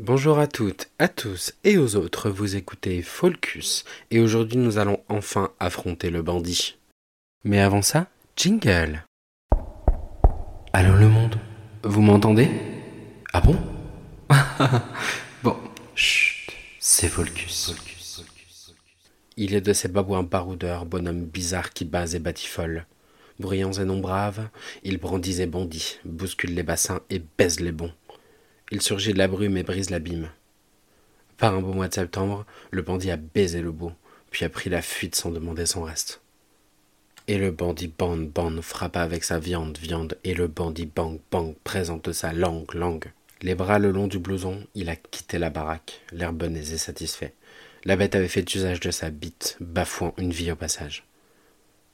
Bonjour à toutes, à tous et aux autres, vous écoutez Folcus et aujourd'hui nous allons enfin affronter le bandit. Mais avant ça, jingle. Allô le monde, vous m'entendez? Ah bon? Bon, chut, c'est Folcus. Il est de ces babouins baroudeurs, bonhommes bizarres qui basent et batifolent. Bruyants et non braves, ils brandissent et bondissent, bousculent les bassins et baisent les bons. Il surgit de la brume et brise l'abîme. Par un beau mois de septembre, le bandit a baisé le beau, puis a pris la fuite sans demander son reste. Et le bandit bande bande frappa avec sa viande viande, et le bandit bang bang présente sa langue langue. Les bras le long du blouson, il a quitté la baraque, l'air bon et satisfait. La bête avait fait usage de sa bite, bafouant une vie au passage.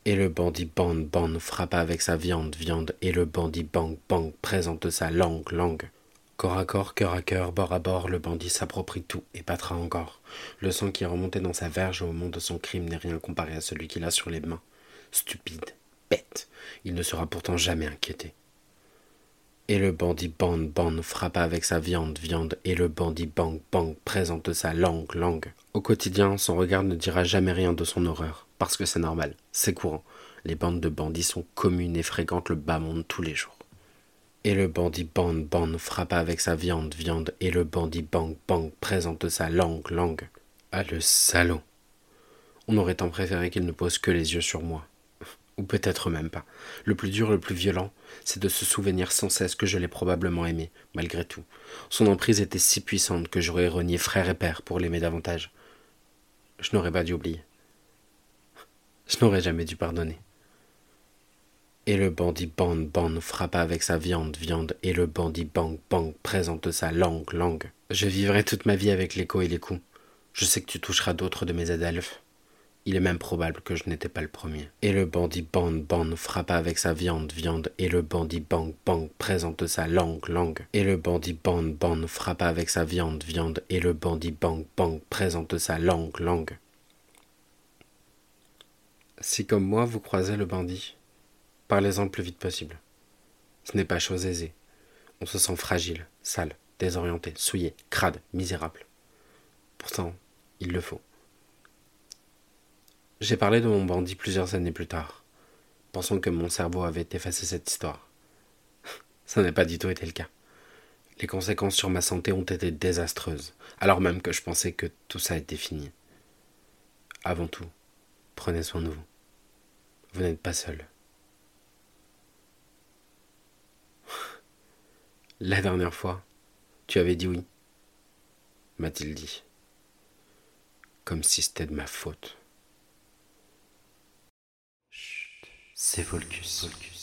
Et le bandit bande bande frappa avec sa viande viande, et le bandit bang bang présente sa langue langue. Corps à corps, cœur à cœur, bord à bord, le bandit s'approprie tout et battra encore. Le sang qui remontait dans sa verge au moment de son crime n'est rien comparé à celui qu'il a sur les mains. Stupide, bête, il ne sera pourtant jamais inquiété. Et le bandit bande bande frappa avec sa viande viande, et le bandit bang bang présente sa langue langue. Au quotidien, son regard ne dira jamais rien de son horreur, parce que c'est normal, c'est courant. Les bandes de bandits sont communes et fréquentent le bas monde tous les jours. Et le bandit bande bande frappa avec sa viande viande, et le bandit bang bang présente sa langue langue. Ah le salaud. On aurait tant préféré qu'il ne pose que les yeux sur moi. Ou peut-être même pas. Le plus dur, le plus violent, c'est de se souvenir sans cesse que je l'ai probablement aimé, malgré tout. Son emprise était si puissante que j'aurais renié frère et père pour l'aimer davantage. Je n'aurais pas dû oublier. Je n'aurais jamais dû pardonner. Et le bandit bande bande frappa avec sa viande viande, et le bandit bang bang présente sa langue langue. Je vivrai toute ma vie avec l'écho et les coups. Je sais que tu toucheras d'autres de mes adelphes. Il est même probable que je n'étais pas le premier. Et le bandit bande bande frappa avec sa viande viande, et le bandit bang bang présente sa langue langue. Et le bandit bande bande frappa avec sa viande viande, et le bandit bang bang présente sa langue langue. Si comme moi vous croisez le bandit, Parlez-en le plus vite possible. Ce n'est pas chose aisée. On se sent fragile, sale, désorienté, souillé, crade, misérable. Pourtant, il le faut. J'ai parlé de mon bandit plusieurs années plus tard, pensant que mon cerveau avait effacé cette histoire. Ça n'a pas du tout été le cas. Les conséquences sur ma santé ont été désastreuses, alors même que je pensais que tout ça était fini. Avant tout, prenez soin de vous. Vous n'êtes pas seul. La dernière fois, tu avais dit oui, m'a-t-il dit, comme si c'était de ma faute. Chut, c'est Volcus. Volcus.